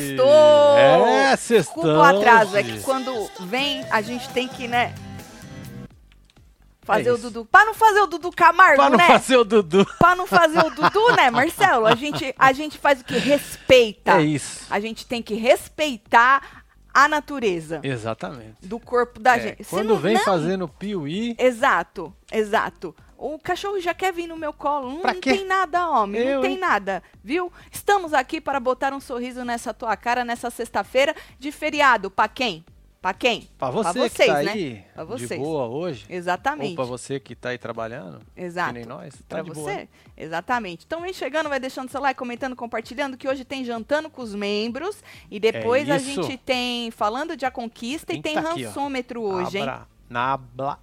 Sextou! É, Desculpa o atraso, é que quando vem, a gente tem que, né? Fazer É o. Dudu. Pra não fazer o Dudu Camargo, Pra não né? fazer o Dudu. Pra não fazer o Dudu, né, Marcelo? A gente, a gente faz o que? Respeita. É isso. A gente tem que respeitar a natureza Exatamente. do corpo da É, gente. Quando não- vem não- fazendo piuí, Exato, exato. O cachorro já quer vir no meu colo. Pra não quê? tem nada, homem. Eu, não tem hein? nada, viu? Estamos aqui para botar um sorriso nessa tua cara nessa sexta-feira de feriado. Pra quem? Pra quem? pra você Pra que vocês, tá né? aí Pra de vocês. boa hoje, Exatamente. ou pra você que tá aí trabalhando, Exato. que nem nós, tá Pra de você? boa. né? Exatamente. Então vem chegando, vai deixando seu like, comentando, compartilhando, que hoje tem jantando com os membros. E depois a É isso. gente tem falando de A Conquista e tem tá aqui, ó? hoje, hein? Abra, nabla,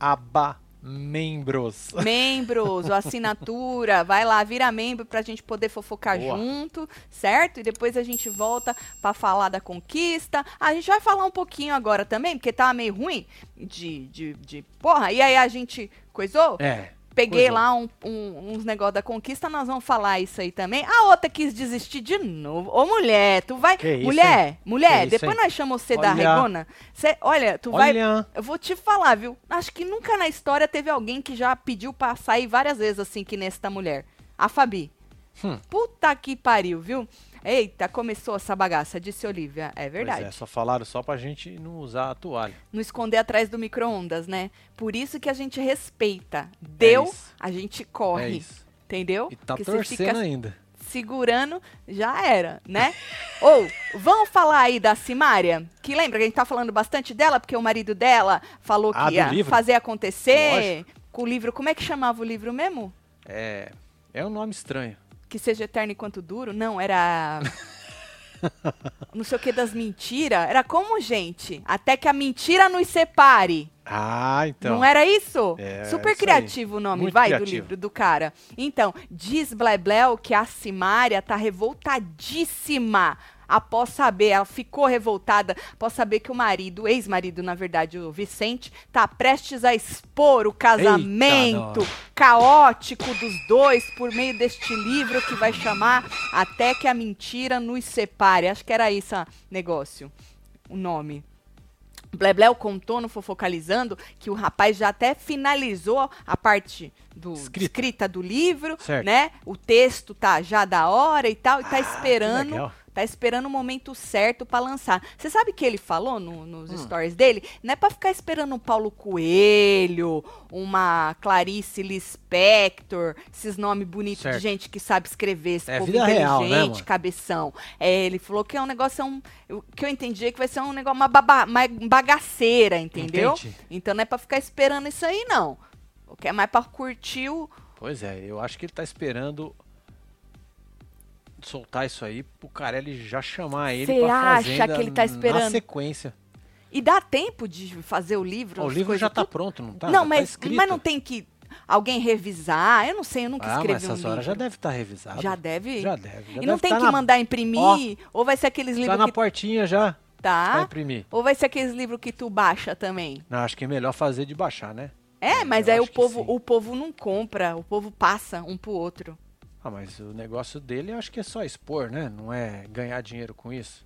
aba, membros. Membros, assinatura, vai lá, vira membro pra gente poder fofocar Boa. junto, certo? E depois a gente volta pra falar da conquista. A gente vai falar um pouquinho agora também, porque tá meio ruim de, de, de porra. E aí a gente coisou? É. Peguei coisou. lá um- um- uns negócios da conquista, nós vamos falar isso aí também. A outra quis desistir de novo. Ô, mulher, tu vai. Que isso, mulher, mulher, Que depois nós chamamos você da regona. Cê, olha, tu vai. Olha, Eu vou te falar, viu? Acho que nunca na história teve alguém que já pediu pra sair várias vezes assim que nesta mulher. A Fabi. Hum. Puta que pariu, viu? Eita, começou essa bagaça, disse Olivia. É verdade. Pois é, só falaram só pra gente não usar a toalha. Não esconder atrás do micro-ondas, né? Por isso que a gente respeita. Deu, isso. a gente É corre. isso. Entendeu? E tá Porque torcendo ainda. segurando, já era, né? Ou, vamos falar aí da Simária? Que lembra que a gente tá falando bastante dela, porque o marido dela falou Ah, que ia livro? fazer acontecer com o livro. Como é que chamava o livro mesmo? É, é um nome estranho. Que seja eterno enquanto duro? Não, era. não sei o que das mentiras. Era como, gente? Até que a mentira nos separe. Ah, então. Não era isso? É, Super isso aí. criativo o nome, Muito vai, do criativo. livro do cara. Então, diz Blebleu que a Simária tá revoltadíssima após saber, ela ficou revoltada após saber que o marido, o ex-marido, na verdade, o Vicente, tá prestes a expor o casamento nós. caótico dos dois por meio deste livro que vai chamar Até que a Mentira nos Separe. Acho que era isso o negócio, o nome. Blebleu contou no Fofocalizando que o rapaz já até finalizou a parte do Escrita. escrita do livro, Certo. né? O texto tá já da hora e tal, e tá Ah, esperando. Tá esperando o momento certo pra lançar. Você sabe que ele falou no- nos Hum. stories dele? Não é pra ficar esperando um Paulo Coelho, uma Clarice Lispector, esses nomes bonitos Certo. de gente que sabe escrever, esse É povo vida real, né, inteligente, cabeção. É, ele falou que é um negócio, é um, que eu entendi é que vai ser um negócio, uma, baba, uma bagaceira, entendeu? Entendi. Então não é pra ficar esperando isso aí, não. O que é mais pra curtir o. Pois é, eu acho que ele tá esperando soltar isso aí pro Carelli já chamar ele Cê pra acha que ele tá na esperando? sequência. E dá tempo de fazer o livro? Ó, o livro já tá tudo? pronto, não tá? Não, tá mas, escrito. mas não tem que alguém revisar? Eu não sei, eu nunca Ah, escrevi mas um essa hora livro. já deve estar revisado. Já deve? Já deve. Já e não deve tem tá que na- mandar imprimir? ou vai ser aqueles Tá livros na que portinha já pra tá? imprimir. Ou vai ser aqueles livros que tu baixa também? Não, acho que é melhor fazer de baixar, né? É, mas eu aí o povo, o povo não compra, o povo passa um pro outro. Ah, mas o negócio dele eu acho que é só expor, né? Não é ganhar dinheiro com isso.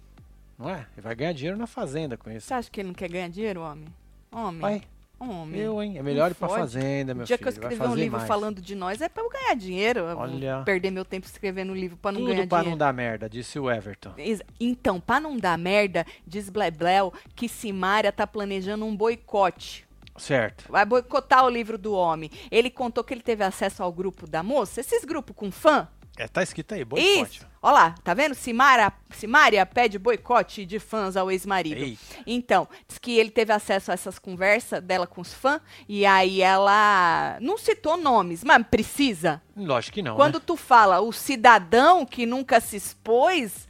Não é? Ele vai ganhar dinheiro na fazenda com isso. Você acha que ele não quer ganhar dinheiro, homem? Homem. Vai, Homem. eu, hein? É melhor ir pra fode. fazenda, meu o dia filho. que eu escrever um livro mais. falando de nós é pra eu ganhar dinheiro. Eu Olha. perder meu tempo escrevendo um livro pra não Tudo ganhar pra dinheiro. não dar merda, disse o Everton. Então, pra não dar merda, diz Blebleu que Simária tá planejando um boicote. Certo. Vai boicotar o livro do homem. Ele contou que ele teve acesso ao grupo da moça. Esses grupos com fã? É, tá escrito aí, boicote. Isso. Olha lá, tá vendo? Simara, Simária pede boicote de fãs ao ex-marido. Então, diz que ele teve acesso a essas conversas dela com os fãs. E aí ela não citou nomes, mas precisa. Lógico que não, Quando né? tu fala o cidadão que nunca se expôs,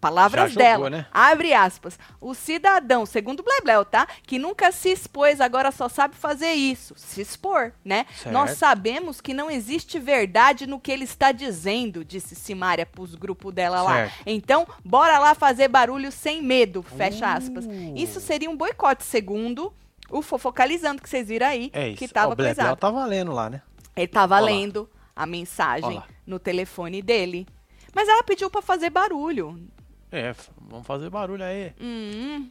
Palavras Já dela. jogou, né? Abre aspas. O cidadão, segundo o Blebleu, tá? Que nunca se expôs, agora só sabe fazer isso. Se expor, né? Certo. Nós sabemos que não existe verdade no que ele está dizendo, disse Simária pros grupos dela lá. Certo. Então, bora lá fazer barulho sem medo. Fecha aspas. Uh. Isso seria um boicote, segundo o fofocalizando que vocês viram aí, É isso. que tava o Blebleu coisado. tá valendo lá, né? Ele tava Ó lá. lendo a mensagem Ó lá. no telefone dele. Mas ela pediu pra fazer barulho. É, vamos fazer barulho aí. Hum,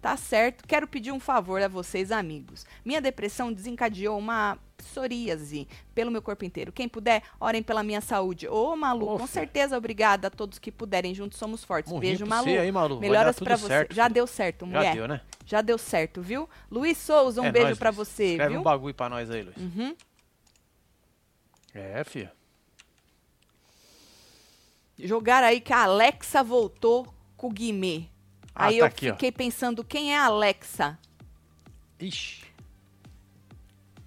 tá certo. Quero pedir um favor a vocês, amigos. Minha depressão desencadeou uma psoríase pelo meu corpo inteiro. Quem puder, orem pela minha saúde. Ô, Malu, com certeza, obrigada a todos que puderem. Juntos somos fortes. Morrinho Beijo, Malu. você aí, Malu. Melhoras pra você. certo, Já deu certo, Já mulher. deu, né? Já deu certo, viu? Luiz Souza, um É beijo Luiz. você, Escreve viu? um bagulho pra nós aí, Luiz. Uhum. É, filho. Jogaram aí que a Alexa voltou com o Guimê. Ah, aí tá eu aqui, ó. fiquei pensando, quem é a Alexa? Ixi.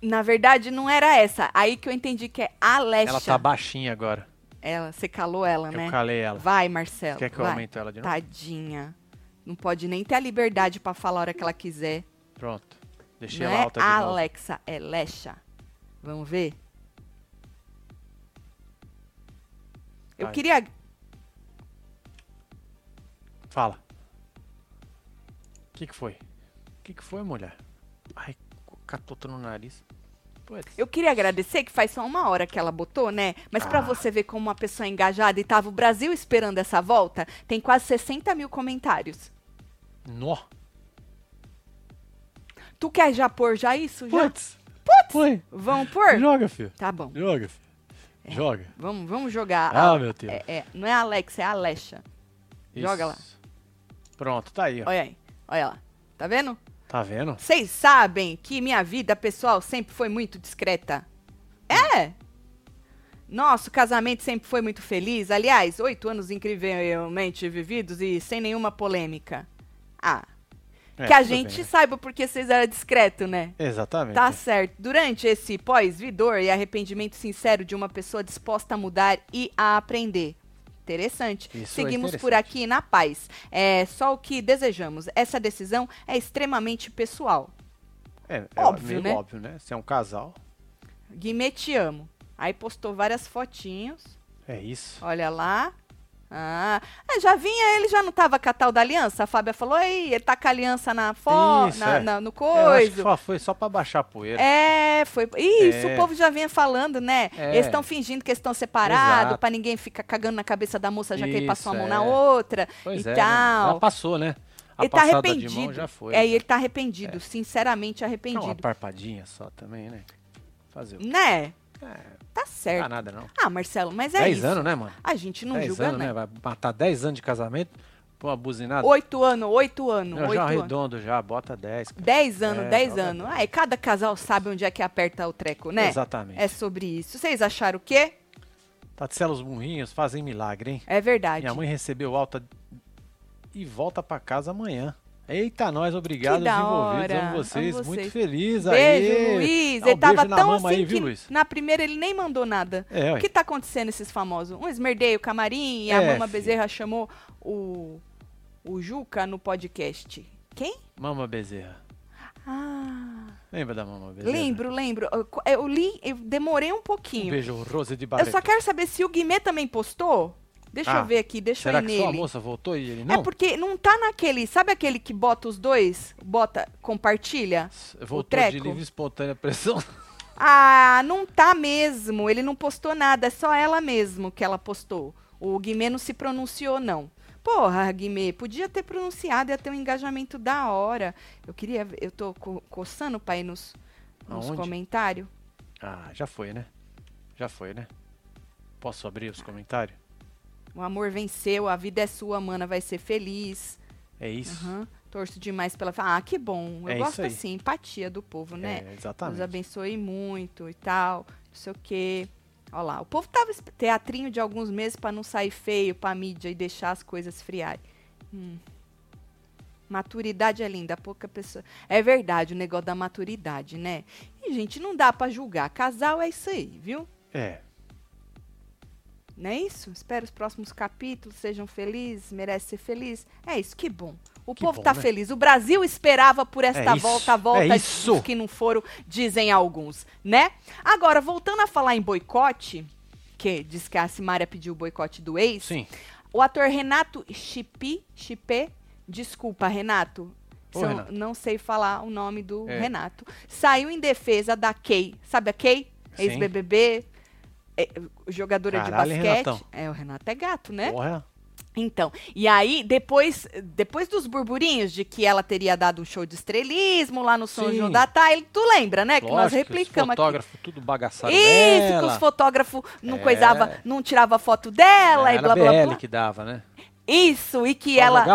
Na verdade, não era essa. Aí que eu entendi que é Alexa. Ela tá baixinha agora. Ela, você calou ela, né? Eu calei ela. Vai, Marcelo. Quer que eu vai. aumente ela de novo? Tadinha. Não pode nem ter a liberdade pra falar a hora que ela quiser. Pronto. Deixei não ela é alta de novo. Alexa, é Lecha. Vamos ver? Eu queria. Fala. O que que foi? O que que foi, mulher? Ai, catota no nariz. Eu queria agradecer que faz só uma hora que ela botou, né? Mas pra Ah. você ver como uma pessoa é engajada e tava o Brasil esperando essa volta, tem quase 60 mil comentários. Nó. Tu quer já pôr já isso? Já? Putz. Putz. Foi. Vamos pôr? Joga, filho. Tá bom. Joga, filho. Joga. Vamos, vamos jogar. Ah, meu Deus. É, é, não é a Alexa, é a Alexa. joga lá. Pronto, tá aí, ó. Olha aí. Olha lá. Tá vendo? Tá vendo? Vocês sabem que minha vida pessoal sempre foi muito discreta? É! Nosso casamento sempre foi muito feliz. Aliás, oito anos incrivelmente vividos e sem nenhuma polêmica. Ah, É, que a gente bem, né? saiba porque vocês eram discreto, né? Exatamente. Tá certo. Durante esse pós-vidor e arrependimento sincero de uma pessoa disposta a mudar e a aprender. Interessante. Isso é Seguimos por interessante. aqui na paz. É só o que desejamos. Essa decisão é extremamente pessoal. É, é Óbvio, né? óbvio, né? Se é um casal, Guimê, te amo. Aí postou várias fotinhos. é isso. Olha lá. Ah, é, já vinha, ele já não tava com a tal da aliança? A Fábia falou, ei, ele tá com a aliança na Isso, na, é. na- no coisa. só foi só pra baixar a poeira. É, foi. Isso, É. o povo já vinha falando, né? É. Eles estão fingindo que eles estão separados, pra ninguém ficar cagando na cabeça da moça já que ele passou a Isso, mão na é. outra Pois e é, né? tal. Já passou, né? A ele tá arrependido. já foi. é, né? ele tá arrependido, sinceramente Não, uma arrependido. parpadinha só também, né? Fazer o Né? É, Tá não certo. dá nada não. Ah, Marcelo, mas é 10 isso. anos, né, mano? A gente não 10 julga, anos, né? né? Vai matar 10 anos de casamento por uma buzinada. Oito anos, oito anos, Eu oito já anos. arredondo já, bota 10. cara. Dez anos, É, dez joga anos. Aí cada casal sabe onde é que aperta o treco, né? Exatamente. É sobre isso. Vocês acharam o quê? Taticelos burrinhos fazem milagre, hein? É verdade. Minha mãe recebeu alta e volta pra casa amanhã. Eita, nós, obrigado, os envolvidos. Amo vocês, Amo muito vocês. feliz Beijo, aí. Luiz. Dá um ele tava tão mama assim aí, viu, Luiz? na primeira ele nem mandou nada. É, O que tá acontecendo esses famosos? Um esmerdeio, camarim e a É, Mama filho. Bezerra chamou o, o Juca no podcast. Quem? Mama Bezerra. Ah, Lembra da Mama Bezerra? lembro, lembro. Eu, eu li, eu demorei um Um pouquinho. beijo, Rose de eu Barreto. só quero saber se o Guimê também postou. Deixa Ah, eu ver aqui, deixa Será eu ir que só a nele. moça voltou e ele não? É porque não tá naquele. Sabe aquele que bota os dois? Bota, compartilha? Voltou de treco? livre e espontânea pressão. Ah, não tá mesmo. Ele não postou nada. É só ela mesmo que ela postou. O Guimê não se pronunciou, não. Porra, Guimê, podia ter pronunciado, ia ter um engajamento da hora. Eu queria. ver- Eu tô co coçando pra ir nos, nos comentários. Ah, já foi, né? Já foi, né? Posso abrir os comentários? O amor venceu, a vida é sua, mana, vai ser feliz. É isso. Aham. Torço demais pela. Ah, que bom. Eu É gosto assim, empatia do povo, né? É, exatamente. abençoe muito e tal, não sei o quê. Olha lá, o povo tava teatrinho de alguns meses pra não sair feio pra mídia e deixar as coisas friarem. Hum. Maturidade é linda, pouca pessoa. É verdade o negócio da maturidade, né? E, gente, não dá pra julgar. Casal é isso aí, viu? É. Não é isso? Espero os próximos capítulos sejam felizes, merece ser feliz. É isso, que bom. O Que povo bom, tá né? feliz. O Brasil esperava por esta É isso, volta, a volta é isso. que não foram, dizem alguns, né? Agora, voltando a falar em boicote, que diz que a Simária pediu o boicote do ex, Sim. o ator Renato Chipi, Chipé, desculpa, Renato, Ô, Renato. não sei falar o nome do É. Renato, saiu em defesa da Kay. Sabe a Kay? Ex-BBB, é, jogadora Caralho, de basquete. Renatão. É, o Renato é gato, né? Porra. Então, e aí, depois, depois dos burburinhos de que ela teria dado um show de estrelismo lá no São Sim. João da Thay, tu lembra, né? Que nós Lógico, replicamos aqui. fotógrafos tudo bagaçado Isso, que os fotógrafos não É. coisava, não tirava foto dela e Era blá blá BL blá. que dava, né? Isso, e que Só ela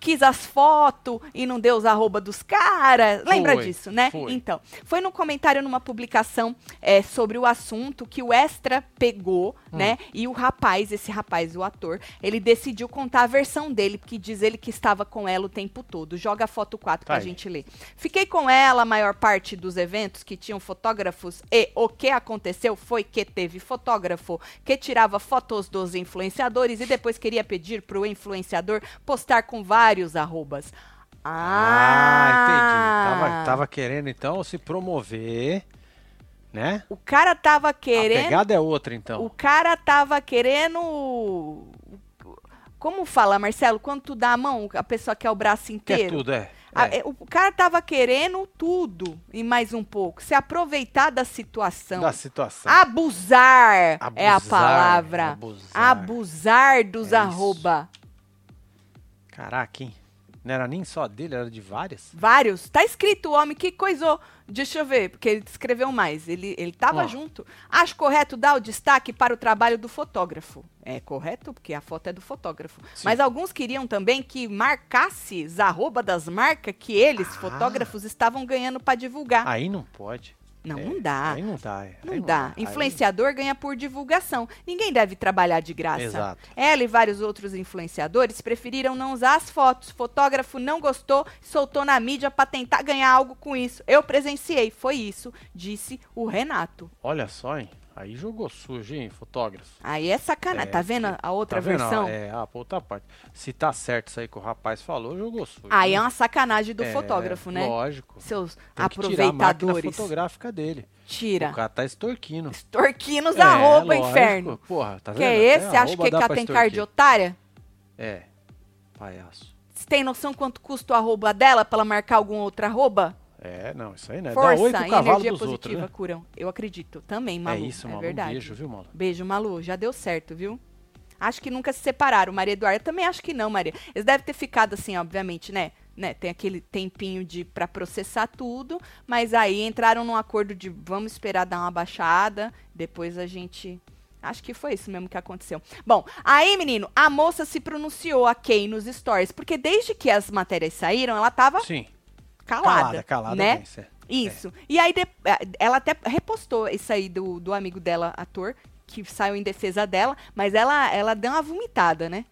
quis as fotos e não deu os arroba dos caras. Lembra Foi, disso, né? foi. Então, foi num comentário numa publicação é, sobre o assunto que o Extra pegou, Hum. né? E o rapaz, esse rapaz, o ator, ele decidiu contar a versão dele, porque diz ele que estava com ela o tempo todo. Joga a foto 4 Tá pra aí. gente ler. Fiquei com ela a maior parte dos eventos que tinham fotógrafos e o que aconteceu foi que teve fotógrafo que tirava fotos dos influenciadores e depois queria pedir pro influenciador postar com vários arrobas. Ah, Ah, entendi. Tava, tava querendo, então, se promover, né? O cara tava A querendo. pegada é outra, então. O cara tava querendo. Como fala, Marcelo? Quando tu dá a mão, a pessoa quer o braço Quer inteiro. tudo, é. A- É. é, o cara tava querendo tudo e mais um pouco. Se aproveitar da situação. Da situação. Abusar, é a Abusar, palavra. abusar. Abusar dos É arroba. Caraca, hein? Não era nem só dele, era de várias. Vários. Tá escrito o homem que coisou. Deixa eu ver, porque ele escreveu mais. Ele, ele tava Ó. junto. Acho correto dar o destaque para o trabalho do fotógrafo. É correto, porque a foto é do fotógrafo. Sim. Mas alguns queriam também que marcasse os arroba das marcas que eles, Ah. fotógrafos, estavam ganhando para divulgar. Aí não pode. Não, É, não dá. Aí não dá. é. Não Aí dá. Aí- Influenciador ganha por divulgação. Ninguém deve trabalhar de graça. Exato. Ela e vários outros influenciadores preferiram não usar as fotos. Fotógrafo não gostou, soltou na mídia para tentar ganhar algo com isso. Eu presenciei, foi isso, disse o Renato. Olha só, hein? Aí jogou sujo, hein, fotógrafo. Aí é sacanagem. É, tá vendo a outra Tá vendo? versão? É, a outra parte. Se tá certo isso aí que o rapaz falou, jogou sujo. Aí né? é uma sacanagem do É, fotógrafo, né? Lógico. Seus Tem que tirar a aproveitadores. fotográfica dele. Tira. O cara tá extorquindo. Extorquindo os É, arroba, lógico. inferno. Porra, tá vendo? que é esse? Acha que cá tem otária? É. Palhaço. Você tem noção quanto custa o arroba dela pra ela marcar algum outro arroba? É, não, isso aí não é. Força Dá oi pro e energia dos positiva outros, né? curam. Eu acredito. Também, Malu. é isso, é Malu. verdade. Um beijo, viu, Malu? Beijo, Malu. Já deu certo, viu? Acho que nunca se separaram, Maria Eduarda. Também acho que não, Maria. Eles devem ter ficado assim, obviamente, né? né? Tem aquele tempinho de para processar tudo, mas aí entraram num acordo de vamos esperar dar uma baixada, depois a gente Acho que foi isso mesmo que aconteceu. Bom, aí, menino, a moça se pronunciou a Kay nos stories, porque desde que as matérias saíram, ela tava Sim. Calada, Calada, calada. né? bem, cê- Isso. E aí de- eh, ela até repostou isso aí do, do amigo dela, ator, que saiu em defesa dela, mas ela, ela deu uma vomitada, né?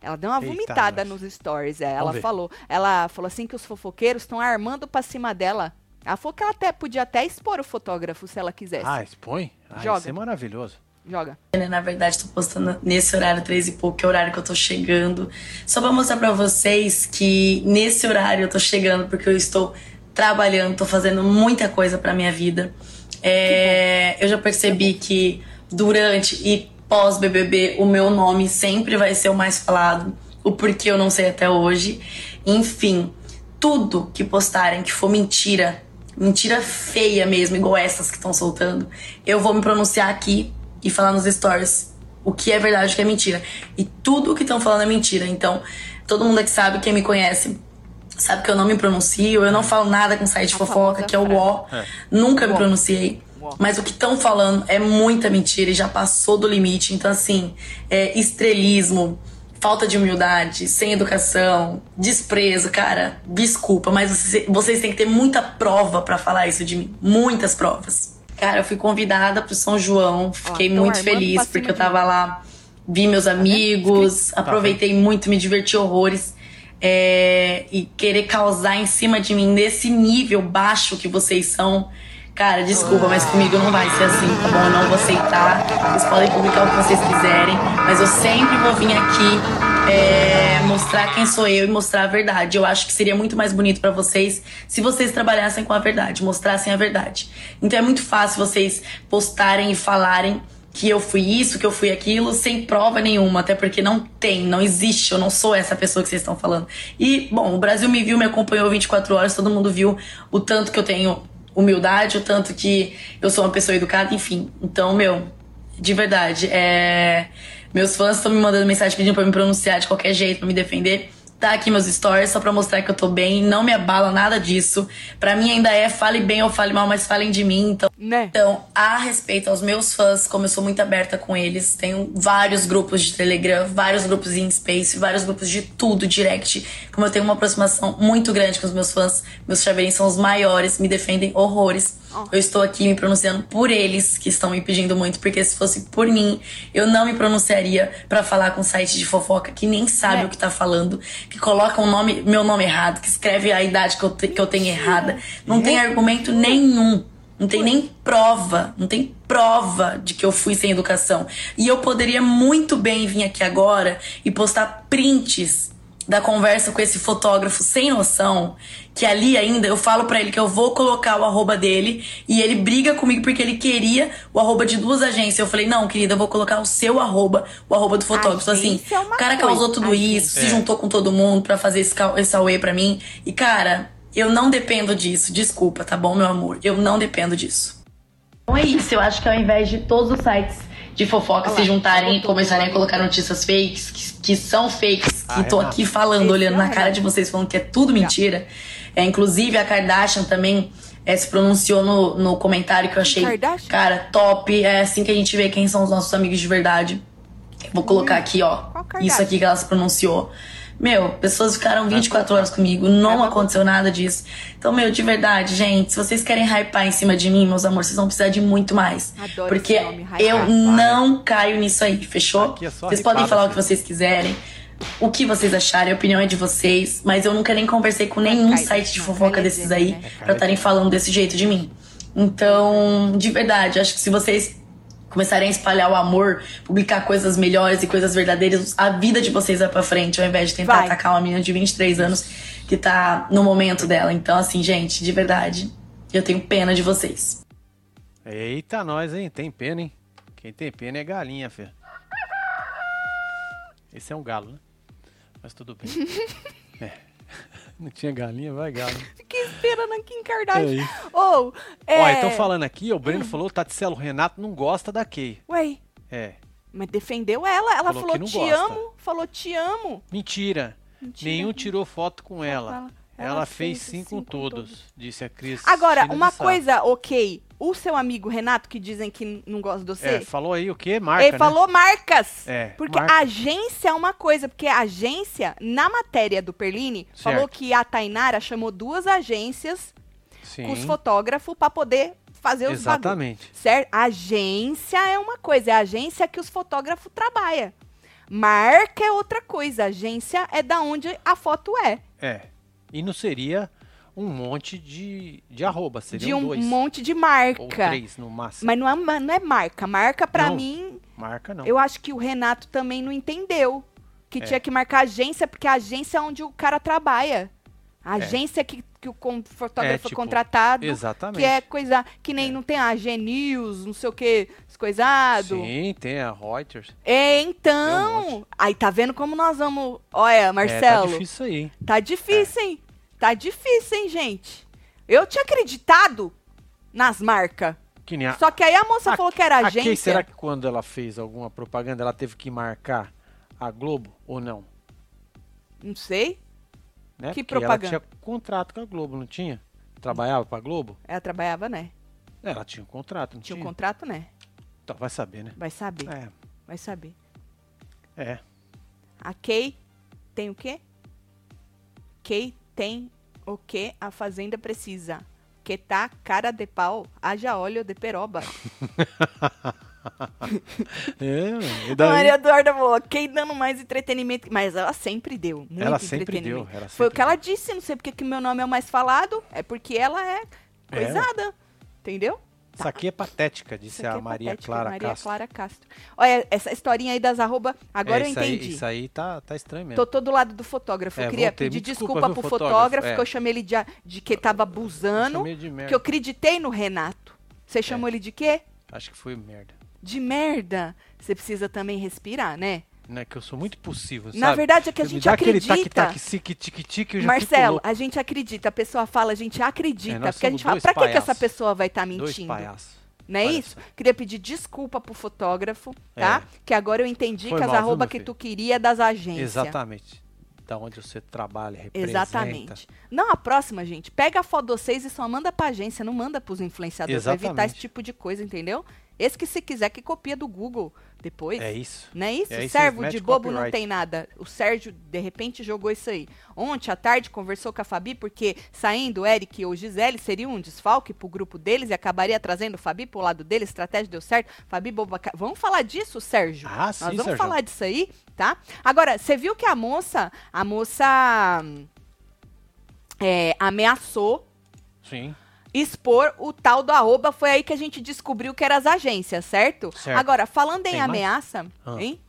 Ela deu uma Eita, vomitada nos stories. é, ela falou. Ela falou assim que os fofoqueiros estão armando pra cima dela. Ela falou que ela até podia até expor o fotógrafo se ela quisesse. Ah, expõe? Ah, Joga. Isso é maravilhoso. Joga. né? Na verdade, tô postando nesse horário, três e pouco, que é o horário que eu tô chegando. Só pra mostrar pra vocês que nesse horário eu tô chegando porque eu estou trabalhando, tô fazendo muita coisa pra minha vida. É, eu já percebi que durante e pós-BBB o meu nome sempre vai ser o mais falado. O porquê eu não sei até hoje. Enfim, tudo que postarem que for mentira, mentira feia mesmo, igual essas que estão soltando, eu vou me pronunciar aqui e falar nos stories o que é verdade e o que é mentira. E tudo que estão falando é mentira. Então, todo mundo que sabe, quem me conhece, sabe que eu não me pronuncio, eu não falo nada com site de fofoca, que é o ó. É. Nunca me pronunciei. Mas o que estão falando é muita mentira e já passou do limite. Então, assim, é estrelismo, falta de humildade, sem educação, desprezo, cara, desculpa, mas você- vocês têm que ter muita prova pra falar isso de mim. Muitas provas. Cara, eu fui convidada pro São João, fiquei tão muito feliz porque eu tava lá, vi meus amigos, aproveitei muito, me diverti horrores. É, e querer causar em cima de mim nesse nível baixo que vocês são, Cara, desculpa, mas comigo não vai ser assim, tá bom? Eu não vou aceitar. Vocês podem publicar o que vocês quiserem, mas eu sempre vou vir aqui é, mostrar quem sou eu e mostrar a verdade. Eu acho que seria muito mais bonito para vocês se vocês trabalhassem com a verdade, mostrassem a verdade. Então é muito fácil vocês postarem e falarem que eu fui isso, que eu fui aquilo, sem prova nenhuma, até porque não tem, não existe, eu não sou essa pessoa que vocês estão falando. E, bom, o Brasil me viu, me acompanhou 24 horas, todo mundo viu o tanto que eu tenho humildade, o tanto que eu sou uma pessoa educada, enfim. Então, meu, de verdade, é... meus fãs estão me mandando mensagem pedindo pra me pronunciar de qualquer jeito, pra me defender tá aqui meus stories só pra mostrar que eu tô bem. Não me abala nada disso. Pra mim ainda é fale bem ou fale mal, mas falem de mim. Então, Né? então a respeito aos meus fãs, como eu sou muito aberta com eles, tenho vários grupos de Telegram, vários grupos em Space, vários grupos de tudo, direct. Como eu tenho uma aproximação muito grande com os meus fãs, meus chaveirinhos são os maiores, me defendem horrores. Eu estou aqui me pronunciando por eles, que estão me pedindo muito, porque se fosse por mim, eu não me pronunciaria pra falar com site de fofoca que nem sabe É. o que tá falando, que coloca o nome, meu nome errado, que escreve a idade que eu, te- que eu tenho errada. Não tem argumento nenhum. Não tem nem prova, não tem prova de que eu fui sem educação. E eu poderia muito bem vir aqui agora e postar prints da conversa com esse fotógrafo sem noção, que ali ainda eu falo pra ele que eu vou colocar o arroba dele e ele briga comigo porque ele queria o arroba de duas agências. Eu falei, não, querida, eu vou colocar o seu arroba, o arroba do fotógrafo. Então, assim, é o cara coisa, causou tudo agência. isso, se juntou com todo mundo pra fazer esse, esse away pra mim. E, cara, eu não dependo disso. Desculpa, tá bom, meu amor? Eu não dependo disso. Então é isso, eu acho que ao invés de todos os sites de fofoca se juntarem e começarem a colocar notícias fakes, que, que são fakes, que Ah, tô aqui falando, olhando é na cara de vocês, falando que é tudo mentira. É, inclusive, a Kardashian também é, se pronunciou no, no comentário que eu achei, Kardashian? cara, top. É assim que a gente vê quem são os nossos amigos de verdade. Vou colocar aqui, ó, isso aqui que ela se pronunciou. Meu, pessoas ficaram 24 horas comigo, não aconteceu nada disso. Então, meu, de verdade, gente, se vocês querem hypar em cima de mim, meus amores, vocês vão precisar de muito mais. Adoro porque esse nome, eu não caio nisso aí, fechou? É vocês podem falar o que filho. vocês quiserem. O que vocês acharem, a opinião é de vocês, mas eu nunca nem conversei com nenhum site de fofoca desses aí pra estarem falando desse jeito de mim. Então, de verdade, acho que se vocês começarem a espalhar o amor, publicar coisas melhores e coisas verdadeiras, a vida de vocês vai pra frente, ao invés de tentar Vai. atacar uma menina de 23 anos que tá no momento dela. Então, assim, gente, de verdade, eu tenho pena de vocês. Eita, nós, hein? Tem pena, hein? Quem tem pena é galinha, fê. Esse é um galo, né? Mas tudo bem. é. Não tinha galinha, vai galo. Fiquei esperando aqui em É Kardashian. isso. Ou, é... Ó, então falando aqui, o Breno falou, Taticelo, Renato não gosta da Kay. Ué, É. mas defendeu ela. Ela Falou falou, te gosta. amo. Falou te amo. Mentira. Mentira. Nenhum tirou foto com ela. Ela. Ela, fez fez com com todos, disse a Cris. Agora, China uma coisa, ok. O seu amigo Renato, que dizem que não gosta de você, É, falou aí o quê? Marca, ele né? falou marcas. É, Porque marca. agência é uma coisa, porque a agência, na matéria do Perline, falou Certo. que a Tainara chamou duas agências Sim, com os fotógrafos pra poder fazer os exatamente. Certo? Agência é uma coisa, é a agência que os fotógrafos trabalham. Marca é outra coisa, agência é da onde a foto é. É. E não seria um monte de, de arroba, de seriam um dois. monte de Ou marca. três no máximo. Mas não é, não é marca. Marca, pra Não. mim, Marca não. eu acho que o Renato também não entendeu. Que É. tinha que marcar agência, porque a agência é onde o cara trabalha. A agência que, que o fotógrafo É, foi tipo, contratado. Exatamente. Que é coisa. Que nem não tem a G-News, não sei o que, coisado. Sim, tem a Reuters. É, Tem um então. Aí tá vendo como nós vamos. Olha, É, tá Marcelo. difícil aí. hein? Tá difícil, hein? Tá difícil, hein, gente? Eu tinha acreditado nas marcas. Que a, Só que aí a moça a- falou que era Kay, agência. será que quando ela fez alguma propaganda, ela teve que marcar a Globo ou não? Não sei. Né? Que Porque propaganda? ela tinha contrato com a Globo, não tinha? Trabalhava pra Globo? Ela trabalhava, né? Ela tinha um contrato, não Tinha tinha? um contrato, né? Então vai saber, né? Vai saber. É, Vai saber. é. A Kay tem o quê? Kay tem o que a fazenda precisa. Que tá cara de pau, haja óleo de peroba. É, daí? Maria Eduarda falou, Kay dando mais entretenimento. Mas ela sempre deu muito Ela sempre deu, ela Foi o sempre que ela disse, não sei porque que meu nome é o mais falado. É porque ela é coisada. Entendeu? Isso aqui é patética, disse a é Maria Clara Maria Castro. Clara Castro. Olha, essa historinha aí das arroba, agora É, eu isso aí- entendi. isso aí tá, tá estranho mesmo. Tô todo do lado do fotógrafo. É, eu queria pedir desculpa, desculpa, pro fotógrafo? fotógrafo, É. que eu chamei ele de, de que tava abusando. Chamei de merda. Que eu acreditei no Renato. Você chamou ele de quê? Acho que foi merda. De merda. Você precisa também respirar, né? Não é que eu sou muito possível, Na sabe? verdade é que a gente aquele acredita. tique, tique, eu já fico Marcelo, a gente acredita. A pessoa fala, a gente acredita. É, porque a gente fala, pra que, que essa pessoa vai estar Dois mentindo? Não é Olha isso? só. Queria pedir desculpa pro fotógrafo, tá? É. Que agora eu entendi Foi que as mal, viu, arroba meu que filho? tu queria é das agências. Exatamente. Da onde você trabalha, representa. Exatamente. Não, a próxima, gente, pega a foto de vocês e só manda pra agência, não manda pros influenciadores, pra evitar Exatamente. esse tipo de coisa, entendeu? Esse que se quiser que copia do Google depois. É isso. Não é isso? É isso, Servo eles de bobo não copyright. tem nada. O Sérgio, de repente, jogou isso aí. Ontem à tarde conversou com a Fabi, porque saindo o Eric ou Gisele seria um desfalque pro grupo deles e acabaria trazendo o Fabi pro lado dele. Estratégia deu certo. Fabi boba. ca- Vamos falar disso, Sérgio? Ah, Nós sim, vamos Sérgio. falar disso aí, tá? Agora, você viu que a moça, a moça hum, é, ameaçou Sim. Expor o tal do arroba, foi aí que a gente descobriu que eram as agências, certo? Certo. Agora, falando em Tem ameaça, Ah. hein?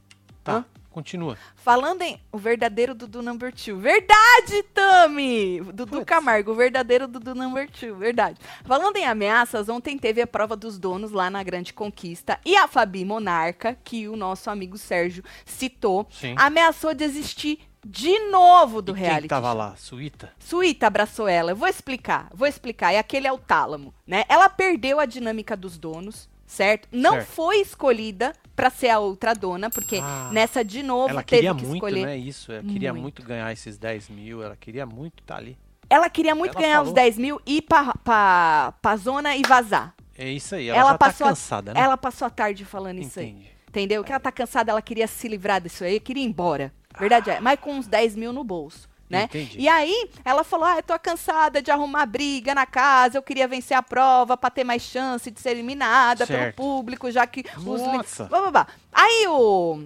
Tá, Hã? continua. Falando em o verdadeiro Dudu Number Two. Verdade, Tami! Dudu Putz. Camargo, o verdadeiro Dudu Number Two. Verdade. Falando em ameaças, ontem teve a prova dos donos lá na Grande Conquista. E a Fabi Monarca, que o nosso amigo Sérgio citou, Sim. ameaçou desistir de novo do E reality. Quem tava lá? Suíta? Suíta abraçou ela. Eu vou explicar, vou explicar. E aquele é o tálamo, né? Ela perdeu a dinâmica dos donos, certo? Não Certo. foi escolhida pra ser a outra dona, porque Ah, nessa de novo Ela teve queria que muito, escolher. né? Isso. Ela queria Muito. muito ganhar esses 10 mil. Ela queria muito estar ali. Ela queria muito Ela ganhar os falou. 10 mil e ir pra, pra, pra zona e vazar. É isso aí. Ela, Ela já passou a- tá cansada, né? Ela passou a tarde falando isso aí. Entendi. Entendeu? Que ela tá cansada, ela queria se livrar disso aí, queria ir embora. Verdade é. Mas com uns 10 mil no bolso. Né? Entendi. E aí, ela falou: Ah, eu tô cansada de arrumar briga na casa, eu queria vencer a prova pra ter mais chance de ser eliminada pelo Certo. público, já que os. Nossa. Blá, blá, blá. Aí o.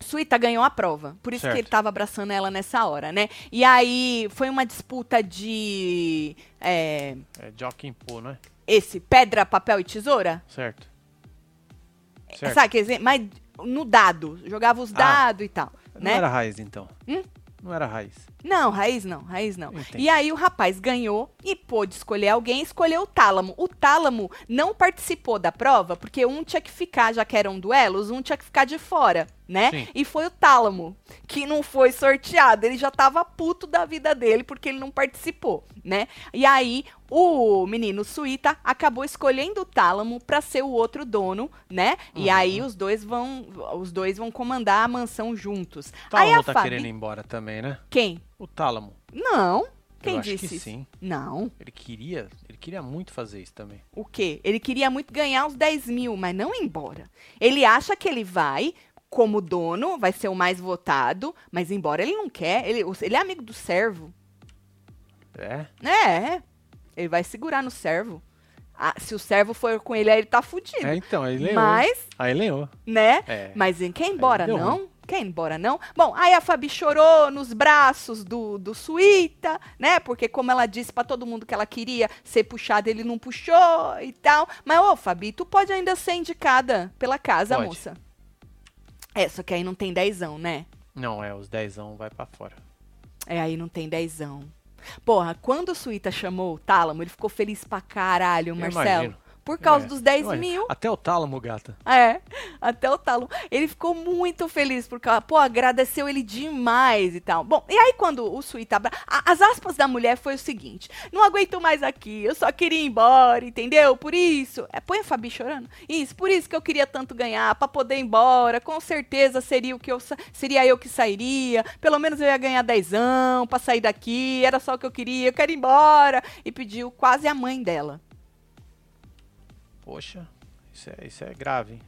Suíta ganhou a prova, por isso Certo. que ele tava abraçando ela nessa hora, né? E aí foi uma disputa de. é, É Joaquim Pô, né? esse, pedra, papel e tesoura? Certo. Certo. Sabe, quer dizer, mas no dado, jogava os Ah. dados e tal, Não né? era raiz, então. Hum? Não era raiz. Não, raiz não, raiz não. Entendi. E aí o rapaz ganhou e pôde escolher alguém, escolheu o Tálamo. O Tálamo não participou da prova porque um tinha que ficar, já que eram duelos, um tinha que ficar de fora, né? Sim. E foi o Tálamo que não foi sorteado. Ele já tava puto da vida dele porque ele não participou, né? E aí o menino Suíta acabou escolhendo o Tálamo pra ser o outro dono, né? E Uhum. aí os dois vão os dois vão comandar a mansão juntos. O Tálamo tá Fabi, querendo ir embora também, né? quem? O Tálamo. Não. Quem Eu disse que isso? sim. Não. Ele queria, ele queria muito fazer isso também. O quê? Ele queria muito ganhar os 10 mil, mas não ir embora. Ele acha que ele vai, como dono, vai ser o mais votado, mas embora ele não quer. Ele, ele é amigo do servo. É? É. Ele vai segurar no servo. Ah, se o servo for com ele, aí ele tá fudido. É, então, aí lenhou. mas, Aí lenhou. né? É. Mas em quer ir embora, não? Quer ir embora, não? Bom, aí a Fabi chorou nos braços do, do Suíta, né? Porque como ela disse pra todo mundo que ela queria ser puxada, ele não puxou e tal. Mas, ô, Fabi, tu pode ainda ser indicada pela casa, Pode. moça. É, só que aí não tem dezão, né? Não, é, os dezão vai pra fora. É, aí não tem dezão. Porra, quando o Suíta chamou o Tálamo, ele ficou feliz pra caralho, Eu Marcelo. imagino. Por causa É, dos 10 Ué, mil. Até o tálamo, gata. É, até o talo. Ele ficou muito feliz porque, pô, agradeceu ele demais e tal. Bom, e aí quando o Suíta... As aspas da mulher foi o seguinte, não aguento mais aqui, eu só queria ir embora, entendeu? Por isso... É, põe a Fabi chorando. Isso, por isso que eu queria tanto ganhar, pra poder ir embora, com certeza seria o que eu... Seria eu que sairia, pelo menos eu ia ganhar dezão pra sair daqui, era só o que eu queria, eu quero ir embora. E pediu quase a mãe dela. Poxa, isso é, isso é grave, hein?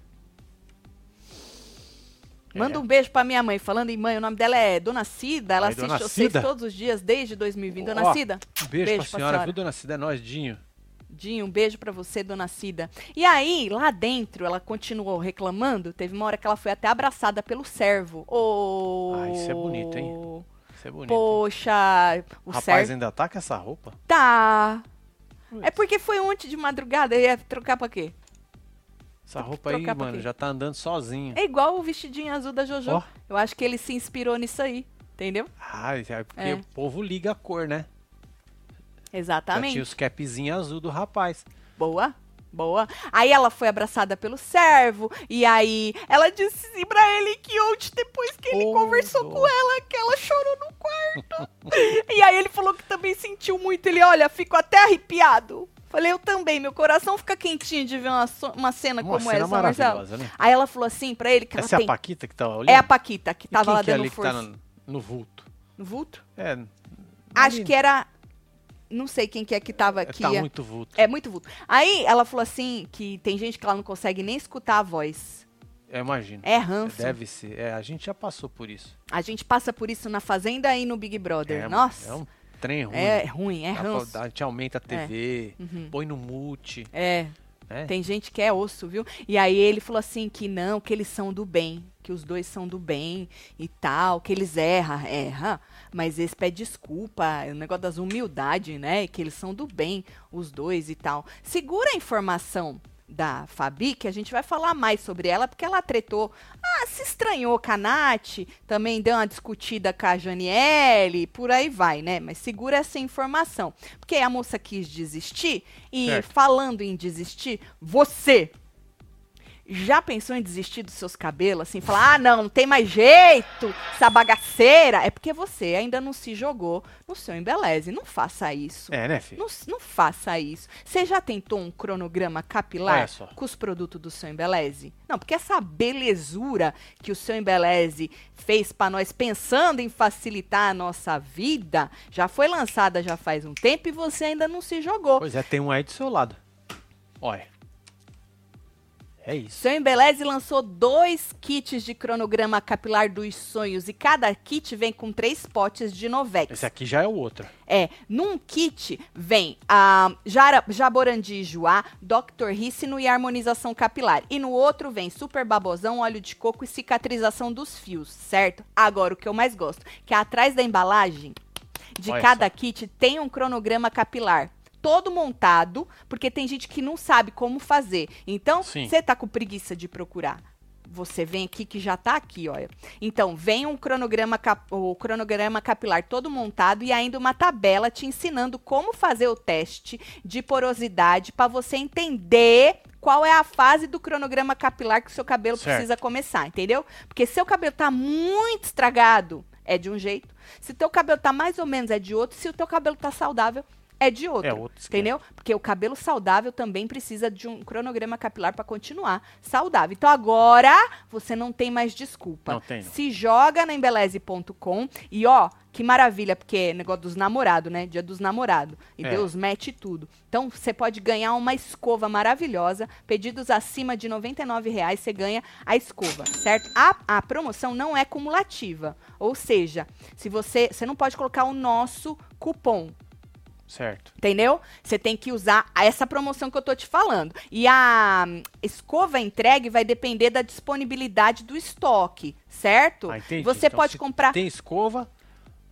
Manda É. um beijo pra minha mãe. Falando em mãe, o nome dela é Dona Cida. Ela Aí, assiste Dona vocês Cida? todos os dias, desde 2020. Dona Ó, Cida, Um beijo, Beijo pra pra senhora, senhora. viu, dona Cida? É nós, Dinho. Dinho, um beijo pra você, Dona Cida. E aí, lá dentro, ela continuou reclamando. Teve uma hora que ela foi até abraçada pelo servo. Ô, Ah, isso é bonito, hein? Isso é bonito. hein? Poxa, o Rapaz, servo ainda tá com essa roupa? tá. É porque foi ontem de madrugada, ia trocar pra quê? Essa roupa aí, mano, já tá andando sozinha. É igual o vestidinho azul da Jojo. Ó. Eu acho que ele se inspirou nisso aí, entendeu? Ah, é porque É. o povo liga a cor, né? Já Exatamente. tinha os capzinhos azul do rapaz. Boa, boa. Aí ela foi abraçada pelo servo, e aí ela disse pra ele que ontem, depois que ele Oh, conversou dó. com ela, que ela chorou no quarto. e aí ele falou que também olha, fico até arrepiado. Falei, eu também, meu coração fica quentinho de ver uma, uma cena Uma como cena essa, Marcelo. né? Aí ela falou assim pra ele que ela Essa é tem... a Paquita que tá olhando? É a Paquita, que tava quem lá que é dando que força. tá no, no vulto? No vulto? É. Acho ali- que era... Não sei quem que é que tava aqui. Tá muito vulto. É muito vulto. Aí ela falou assim que tem gente que ela não consegue nem escutar a voz. Eu imagino. É ranço. Deve ser. É, a gente já passou por isso. A gente passa por isso na Fazenda e no Big Brother. É, Nossa. É um trem ruim. É ruim, é Dá pra- ranço. a gente aumenta a TV, Uhum. põe no mute. É, Né? tem gente que é osso, viu? E aí ele falou assim que não, que eles são do bem, que os dois são do bem e tal, que eles erram, erram, mas esse pede desculpa, é o negócio das humildade, né? Que eles são do bem, os dois e tal. Segura a informação da Fabi, que a gente vai falar mais sobre ela, porque ela tretou, ah, se estranhou com a Nath, também deu uma discutida com a Janiele, por aí vai, né? Mas segura essa informação. Porque a moça quis desistir, e Certo. falando em desistir, você já pensou em desistir dos seus cabelos, assim, falar, ah, não, não tem mais jeito, essa bagaceira? É porque você ainda não se jogou no seu embeleze. Não faça isso. É, né, filho? Não, não faça isso. Você já tentou um cronograma capilar com os produtos do seu Embeleze? Não, porque essa belezura que o seu Embeleze fez para nós, pensando em facilitar a nossa vida, já foi lançada já faz um tempo e você ainda não se jogou. Pois é, tem um aí do seu lado. Olha. É isso. Seu Embeleze lançou dois kits de cronograma capilar dos sonhos e cada kit vem com três potes de Novex. Esse aqui já é o outro. É, num kit vem a jara, Jaborandi Joá, Dr. Rícino e harmonização capilar. E no outro vem super babosão, óleo de coco e cicatrização dos fios, certo? Agora, o que eu mais gosto, que atrás da embalagem de Olha cada só. kit tem um cronograma capilar. Todo montado, porque tem gente que não sabe como fazer. Então, você tá com preguiça de procurar. Você vem aqui que já tá aqui, olha. Então, vem um cronograma, o cronograma capilar todo montado e ainda uma tabela te ensinando como fazer o teste de porosidade para você entender qual é a fase do cronograma capilar que o seu cabelo Certo. precisa começar, entendeu? Porque seu cabelo tá muito estragado, é de um jeito. Se teu cabelo tá mais ou menos, é de outro. Se o teu cabelo tá saudável, é de outro. É outro. Entendeu? Porque o cabelo saudável também precisa de um cronograma capilar para continuar saudável. Então agora você não tem mais desculpa. Não tem. Se joga na embeleze.com e ó, que maravilha, porque é negócio dos namorados, né? Dia dos namorados. E É. Deus mete tudo. Então você pode ganhar uma escova maravilhosa. Pedidos acima de 99 reais você ganha a escova, certo? A, a promoção não é cumulativa. Ou seja, se você, você não pode colocar o nosso cupom. Certo. Entendeu? Você tem que usar essa promoção que eu tô te falando. E a hum, escova entregue vai depender da disponibilidade do estoque, certo? Ah, entendi. Você Então, pode se comprar. Tem escova,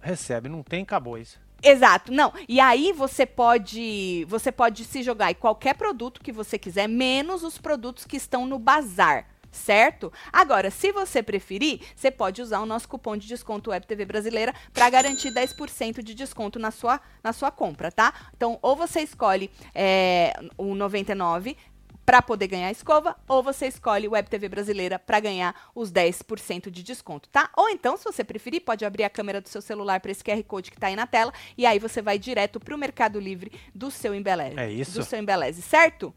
recebe. Não tem, acabou isso. Exato, não. E aí você pode, você pode se jogar em qualquer produto que você quiser, menos os produtos que estão no bazar. Certo? Agora, se você preferir, você pode usar o nosso cupom de desconto Web TV Brasileira para garantir 10% de desconto na sua, na sua compra, tá? Então, ou você escolhe é, o 99 para poder ganhar a escova, ou você escolhe o Web TV Brasileira para ganhar os 10% de desconto, tá? Ou então, se você preferir, pode abrir a câmera do seu celular para esse QR Code que tá aí na tela e aí você vai direto pro Mercado Livre do seu Embeleze. É isso? Do seu Embeleze, certo?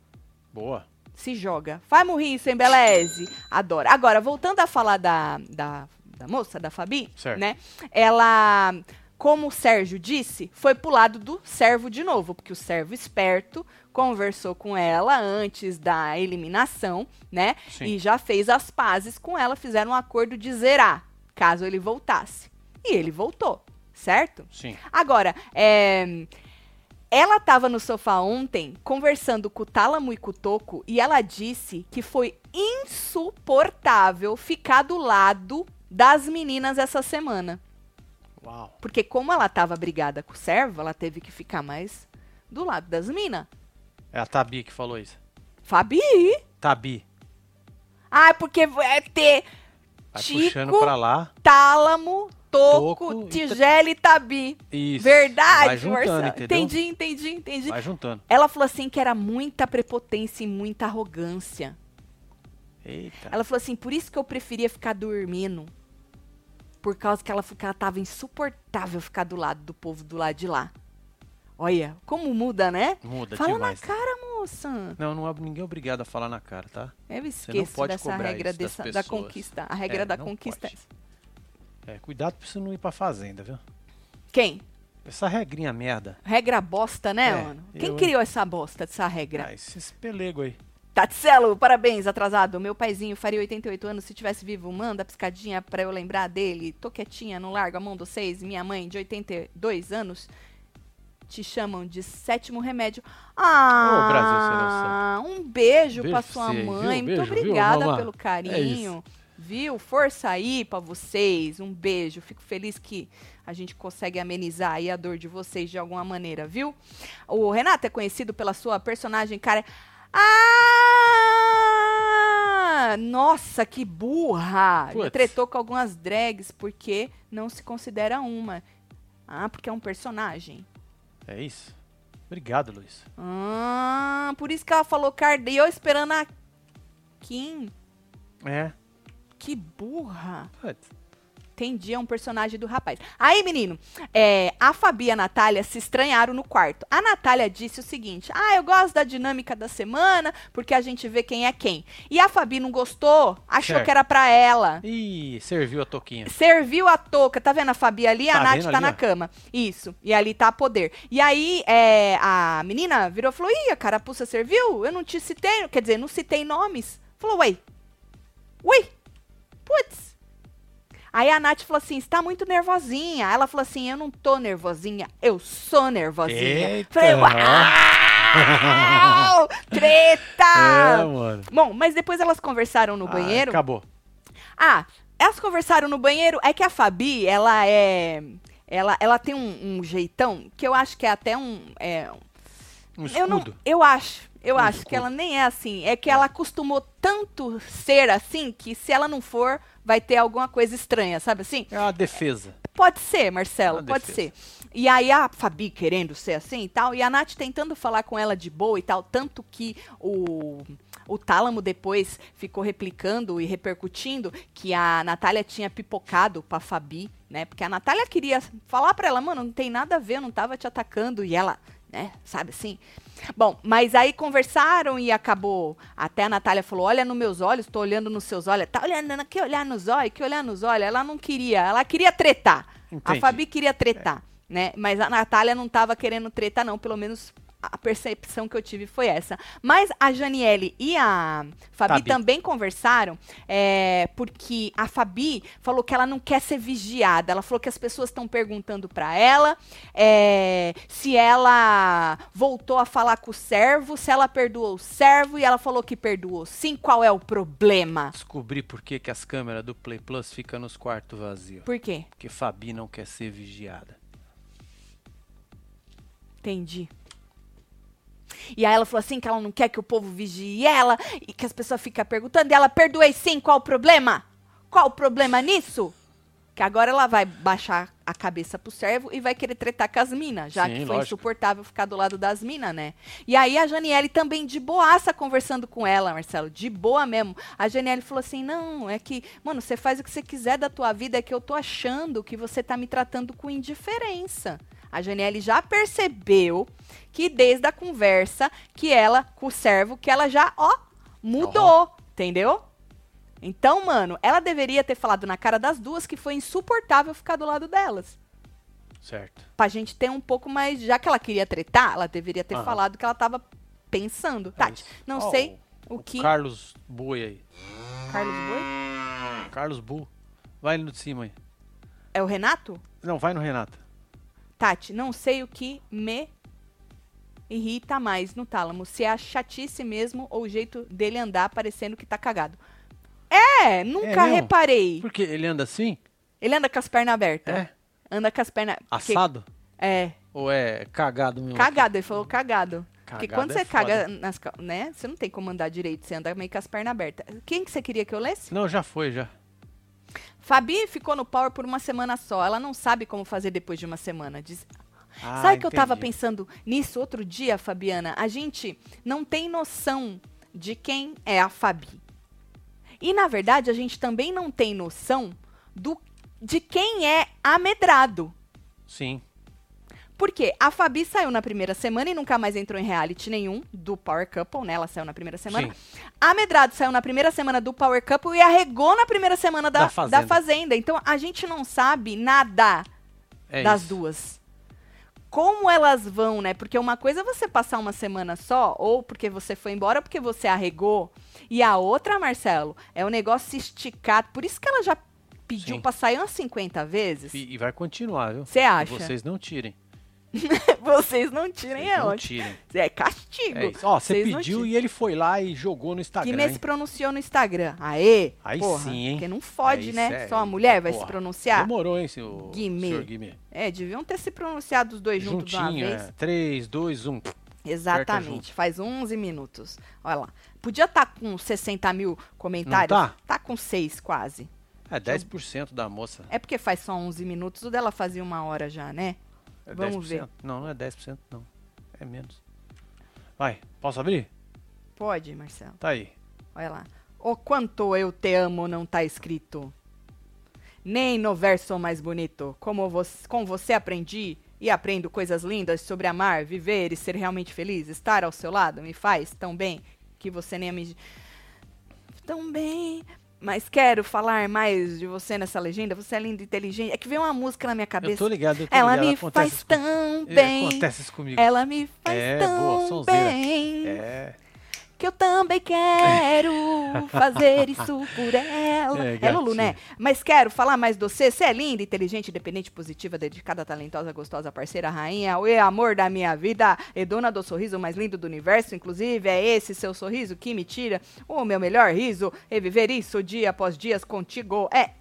Boa. Se joga. Vai morrer isso, Embeleze. Adoro. Agora, voltando a falar da, da, da moça, da Fabi, Certo. né? Ela, como o Sérgio disse, foi pro lado do servo de novo, porque o servo esperto conversou com ela antes da eliminação, né? Sim. E já fez as pazes com ela, fizeram um acordo de zerar, caso ele voltasse. E ele voltou, certo? Sim. Agora, é, ela estava no sofá ontem conversando com o Tálamo e com o Toco e ela disse que foi insuportável ficar do lado das meninas essa semana. Uau. Porque como ela estava brigada com o servo, ela teve que ficar mais do lado das minas. É a Tabi que falou isso. Fabi. Tabi. Ah, é porque é ter Vai Tico, puxando pra lá. tálamo, toco, tigela e tabi. Isso. Verdade, Marcelo. Entendi, entendi, entendi. Vai juntando. Ela falou assim que era muita prepotência e muita arrogância. Eita. Ela falou assim, por isso que eu preferia ficar dormindo. Por causa que ela, que ela tava insuportável ficar do lado do povo do lado de lá. Olha, como muda, né? Muda Fala demais. na cara, moça. Não, não é ninguém é obrigado a falar na cara, tá? Eu não esqueço pode dessa regra dessa, da conquista. A regra É, da não conquista pode. é essa. É, cuidado pra você não ir pra fazenda, viu? Quem? Essa regrinha merda. Regra bosta, né, É, mano? Quem eu, criou essa bosta dessa regra? Ah, esses pelego aí. Tatselo, parabéns, atrasado. Meu paizinho faria 88 anos se tivesse vivo. Manda piscadinha pra eu lembrar dele. Tô quietinha, não largo a mão dos seis. Minha mãe, de 82 anos, te chamam de sétimo remédio. Ah, Brasil, um beijo, Beijo pra sua você, viu? mãe. Muito Beijo, viu, obrigada mamãe? pelo É carinho. Viu? Força aí pra vocês. Um beijo. Fico feliz que a gente consegue amenizar aí a dor de vocês de alguma maneira, viu? O Renato é conhecido pela sua personagem, cara. Ah! Nossa, que burra! Putz. tretou com algumas drags porque não se considera uma. Ah, porque é um personagem. É isso? Obrigado, Luiz. Ah, por isso que ela falou Cardi. E eu esperando a Kim. É. Que burra. Putz. Entendi, é um personagem do rapaz. Aí, menino, é, a Fabi e a Natália se estranharam no quarto. A Natália disse o seguinte: Ah, eu gosto da dinâmica da semana, porque a gente vê quem é quem. E a Fabi não gostou, achou Certo. que era pra ela. Ih, serviu a toquinha. Serviu a touca, tá vendo a Fabi ali? a Tá Nath vendo tá ali, na ó? cama. Isso. E ali tá a poder. E aí, é, a menina virou e falou: Ih, a carapuça serviu? Eu não te citei. Quer dizer, não citei nomes. Falou, ué. Ui. Putz. Aí a Nath falou assim: está muito nervosinha. Ela falou assim: eu não tô nervosinha, eu sou nervosinha. Eita. Falei, uau! Treta! É, mano. Bom, mas depois elas conversaram no Ah, banheiro. acabou. Ah, elas conversaram no banheiro. É que a Fabi, ela é. Ela, ela tem um, um jeitão que eu acho que é até um. é, Um eu não. escudo. Eu acho. Eu acho que ela nem é assim. É que ela acostumou tanto ser assim que se ela não for, vai ter alguma coisa estranha, sabe assim? É uma defesa. Pode ser, Marcelo, Uma pode defesa. ser. E aí a Fabi querendo ser assim e tal, e a Nath tentando falar com ela de boa e tal, tanto que o, o Tálamo depois ficou replicando e repercutindo que a Natália tinha pipocado pra Fabi, né? Porque a Natália queria falar pra ela, mano, não tem nada a ver, eu não tava te atacando, e ela, né, sabe assim? Bom, mas aí conversaram e acabou. Até a Natália falou: Olha nos meus olhos, tô olhando nos seus olhos. Tá olhando, que olhar nos olhos, que olhar nos olhos. Ela não queria, ela queria tretar. A Entendi. Fabi queria tretar, né? Mas a Natália não tava querendo tretar, não. Pelo menos a percepção que eu tive foi essa. Mas a Janiele e a Fabi Fabi. também conversaram, é, porque a Fabi falou que ela não quer ser vigiada. Ela falou que as pessoas estão perguntando pra ela é, se ela voltou a falar com o servo, se ela perdoou o servo, e ela falou que perdoou. Sim, qual é o problema? Descobri por que, que as câmeras do Play Plus ficam nos quartos vazios. Por quê? Porque Fabi não quer ser vigiada. Entendi. E aí ela falou assim que ela não quer que o povo vigie ela e que as pessoas ficam perguntando. E ela, perdoei sim, qual o problema? Qual o problema nisso? Que agora ela vai baixar a cabeça pro servo e vai querer tretar com as minas, já Sim, que foi lógico. insuportável ficar do lado das minas, né? E aí a Janiele também de boaça conversando com ela, Marcelo, de boa mesmo. A Janiele falou assim: não, é que, mano, você faz o que você quiser da tua vida, é que eu tô achando que você tá me tratando com indiferença. A Janiele já percebeu que desde a conversa que ela, com o servo, que ela já, ó, mudou, entendeu? Então, mano, ela deveria ter falado na cara das duas que foi insuportável ficar do lado delas. Certo. Pra gente ter um pouco mais. Já que ela queria tretar, ela deveria ter Aham. falado que ela tava pensando. É Tati, não Ó, sei o, que. Carlos Bui aí. Carlos Boi? Carlos Bu. Vai no de cima aí. É o Renato? Não, vai no Renato. Tati, não sei o que me irrita mais no tálamo. Se é a chatice mesmo ou o jeito dele andar parecendo que tá cagado. É, nunca mesmo? reparei. Porque ele anda assim? Ele anda com as pernas abertas. É. Anda com as pernas. porque- Assado? É. Ou é cagado mesmo? Cagado, ele falou cagado. Porque quando é você foda. caga nas né? Você não tem como andar direito, você anda meio com as pernas abertas. Quem que você queria que eu lesse? Não, já foi, já. Fabi ficou no Power por uma semana só. Ela não sabe como fazer depois de uma semana. Diz, Ah, Sabe que eu tava entendi. pensando nisso outro dia, Fabiana? A gente não tem noção de quem é a Fabi. E na verdade, a gente também não tem noção do de quem é amedrado. Sim. Porque a Fabi saiu na primeira semana e nunca mais entrou em reality nenhum do Power Couple, né? Ela saiu na primeira semana. Sim. A Medrado saiu na primeira semana do Power Couple e arregou na primeira semana da, Da da, Fazenda. fazenda. Então a gente não sabe nada É das isso. duas. Como elas vão, né? Porque uma coisa é você passar uma semana só, ou porque você foi embora, porque você arregou. E a outra, Marcelo, é o negócio esticado. Por isso que ela já pediu Sim. pra sair umas 50 vezes. E, e vai continuar, viu? Você acha? Vocês não tirem. Vocês não tirem, Vocês é não ótimo. tirem. É castigo. É. Ó, você pediu e ele foi lá e jogou no Instagram. Guimê se pronunciou no Instagram. Aê! Aí porra, sim, hein? Porque não fode, Aí né? sério, Só uma mulher vai se porra. pronunciar. Demorou, hein, senhor Guimê. senhor Guimê. É, deviam ter se pronunciado os dois juntos de uma vez. é. 3, 2, 1. Exatamente, faz 11 minutos. Olha lá. Podia estar com 60 mil comentários. Não tá? com 6 quase. É 10% da moça. É porque faz só 11 minutos. O dela fazia uma hora já, né? É Vamos 10%. ver. Não, não é 10%, não. É menos. Vai, posso abrir? Pode, Marcelo. Tá aí. Olha lá. O quanto eu te amo não tá escrito. Nem no verso mais bonito. Como você, com você aprendi e aprendo coisas lindas sobre amar, viver e ser realmente feliz. Estar ao seu lado me faz tão bem que você nem me. Tão bem. Mas quero falar mais de você nessa legenda. Você é linda inteligente. É que veio uma música na minha Eu cabeça. tô ligado, eu tô Ela ligado. me acontece faz com- tão É, bem. Acontece isso comigo. Ela me faz É, boa, tão sonzeira. bem. É. Que eu também quero fazer isso por ela. É, É, Lulu, né? Mas quero falar mais de você. Você é linda, inteligente, independente, positiva, dedicada, talentosa, gostosa, parceira, rainha, o amor da minha vida, e dona do sorriso mais lindo do universo. Inclusive, é esse seu sorriso que me tira o meu melhor riso. E viver isso dia após dias contigo é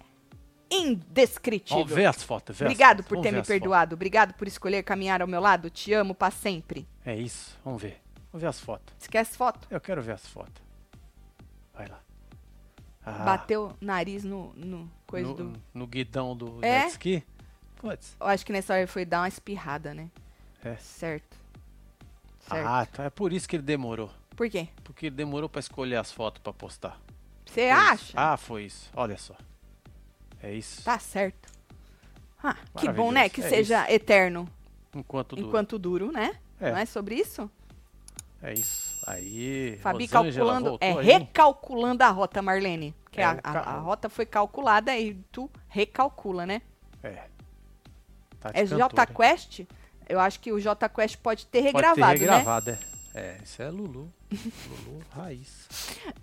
indescritível. vê as fotos, vê as Obrigado fotos. por Vamos ter ver me as perdoado. Obrigado por escolher caminhar ao meu lado. Te amo para sempre. É isso, vamos ver. Vamos ver as fotos. Esquece foto. Eu quero ver as fotos. Vai lá. Ah, Bateu o nariz no, no coisa no, do. no guidão do É? jet ski? Putz. Eu acho que nessa hora ele foi dar uma espirrada, né? É. Certo. Certo. Ah, tá. É por isso que ele demorou. Por quê? Porque ele demorou pra escolher as fotos pra postar. Você acha? isso. Ah, foi isso. Olha só. É isso. Tá certo. Ah, que bom, né? Que É seja eterno Enquanto dura. enquanto duro, né? É. Não é sobre isso? É isso. Aí. Fabi Rosângela calculando. É aí, recalculando a rota, Marlene. Que É, a, a- a rota foi calculada e tu recalcula, né? É. Tá É cantora, J hein? Quest? Eu acho que o J Quest pode ter Pode regravado, ter né? regravado, é. É, isso é Lulu. Lulu raiz.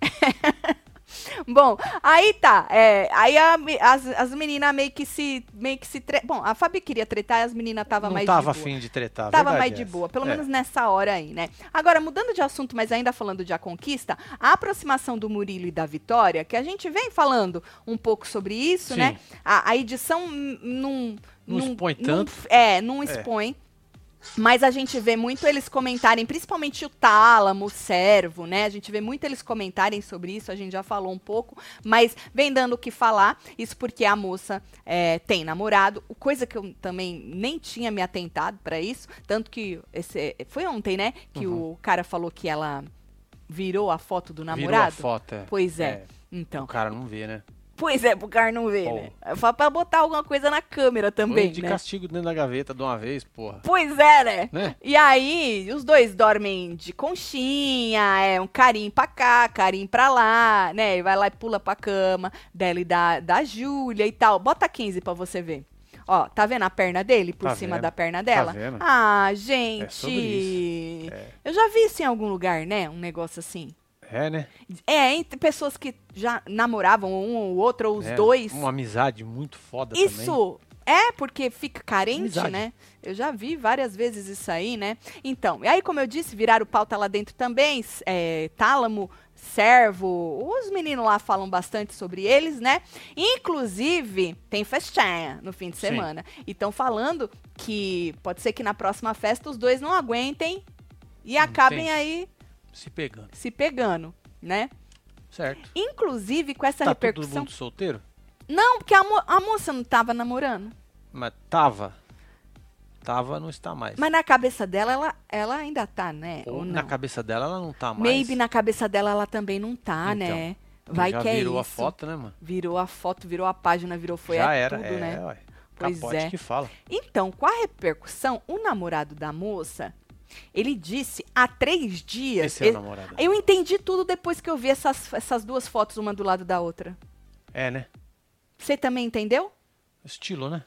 Bom, aí tá. é, aí a as, as meninas meio que se. Meio que se tre... Bom, a Fabi queria tretar e as meninas tava Não mais tava de boa. afim de tretar. Tava mais de essa. boa, pelo É. menos nessa hora aí, né? Agora, mudando de assunto, mas ainda falando de A Conquista, a aproximação do Murilo e da Vitória, que a gente vem falando um pouco sobre isso, Sim. né? A, a edição hum, não... Não expõe tanto. É, não expõe. Mas a gente vê muito eles comentarem, principalmente o Tálamo, o Servo, né? A gente vê muito eles comentarem sobre isso, a gente já falou um pouco, mas vem dando o que falar. Isso porque a moça é, tem namorado, coisa que eu também nem tinha me atentado pra isso. Tanto que esse, foi ontem, né? Que Uhum. o cara falou que ela virou a foto do Virou a namorado. foto, é. Pois é. O Então. cara não vê, né? Pois é, pro cara não ver, né? Eu falo pra botar alguma coisa na câmera também, Põe de né? castigo dentro da gaveta de uma vez, porra. Pois é, né? Né? E aí, os dois dormem de conchinha, é um carinho pra cá, carinho pra lá, né? E vai lá e pula pra cama dela e da, da Júlia e tal. Bota 15 pra você ver. Ó, tá vendo a perna dele por Tá cima vendo. da perna dela? vendo. Ah, gente. sobre isso. É. Eu já vi isso em algum lugar, né? Um negócio assim. É, né? É, entre pessoas que já namoravam um ou outro, ou os É, dois. Uma amizade muito foda também. Isso É, porque fica carente, Amizade. né? Eu já vi várias vezes isso aí, né? Então, e aí, como eu disse, viraram pauta lá dentro também, é, tálamo, servo, os meninos lá falam bastante sobre eles, né? Inclusive, tem festinha no fim de Sim. semana. E estão falando que pode ser que na próxima festa os dois não aguentem e acabem Entendi. aí Se pegando. se pegando, né? Certo. Inclusive, com essa tá todo repercussão... mundo solteiro? Não, porque a, mo- a moça não tava namorando. Mas tava. Tava, não está mais. Mas na cabeça dela, ela, ela ainda tá, né? Ou Ou na cabeça dela ela não tá mais. Maybe na cabeça dela ela também não tá, Então, né? Vai que é virou a isso. foto, né, mano? Virou a foto, virou a página, virou foi Já é era, tudo, é, né? ué. Pois Capote é. que fala. Então, com a repercussão, o namorado da moça, ele disse há três dias. Esse é o namorado. eu entendi tudo depois que eu vi essas, essas duas fotos, uma do lado da outra. É, né? Você também entendeu? Estilo, né?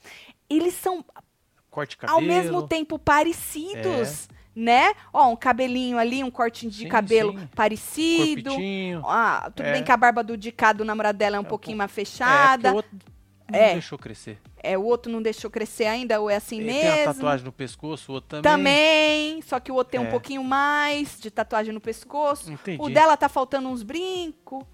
Eles são Corte cabelo. ao mesmo tempo parecidos, né? Ó, um cabelinho ali, um cortinho de Sim, cabelo sim. parecido. Corpitinho. Ah, tudo É. bem que a barba do Dicado, do namorado dela, é um É pouquinho mais É, fechada. o outro não É. deixou crescer. É, o outro não deixou crescer ainda, ou é assim Ele mesmo. tem a tatuagem no pescoço, o outro também. Também, só que o outro tem um É. pouquinho mais de tatuagem no pescoço. Entendi. O dela tá faltando uns brincos,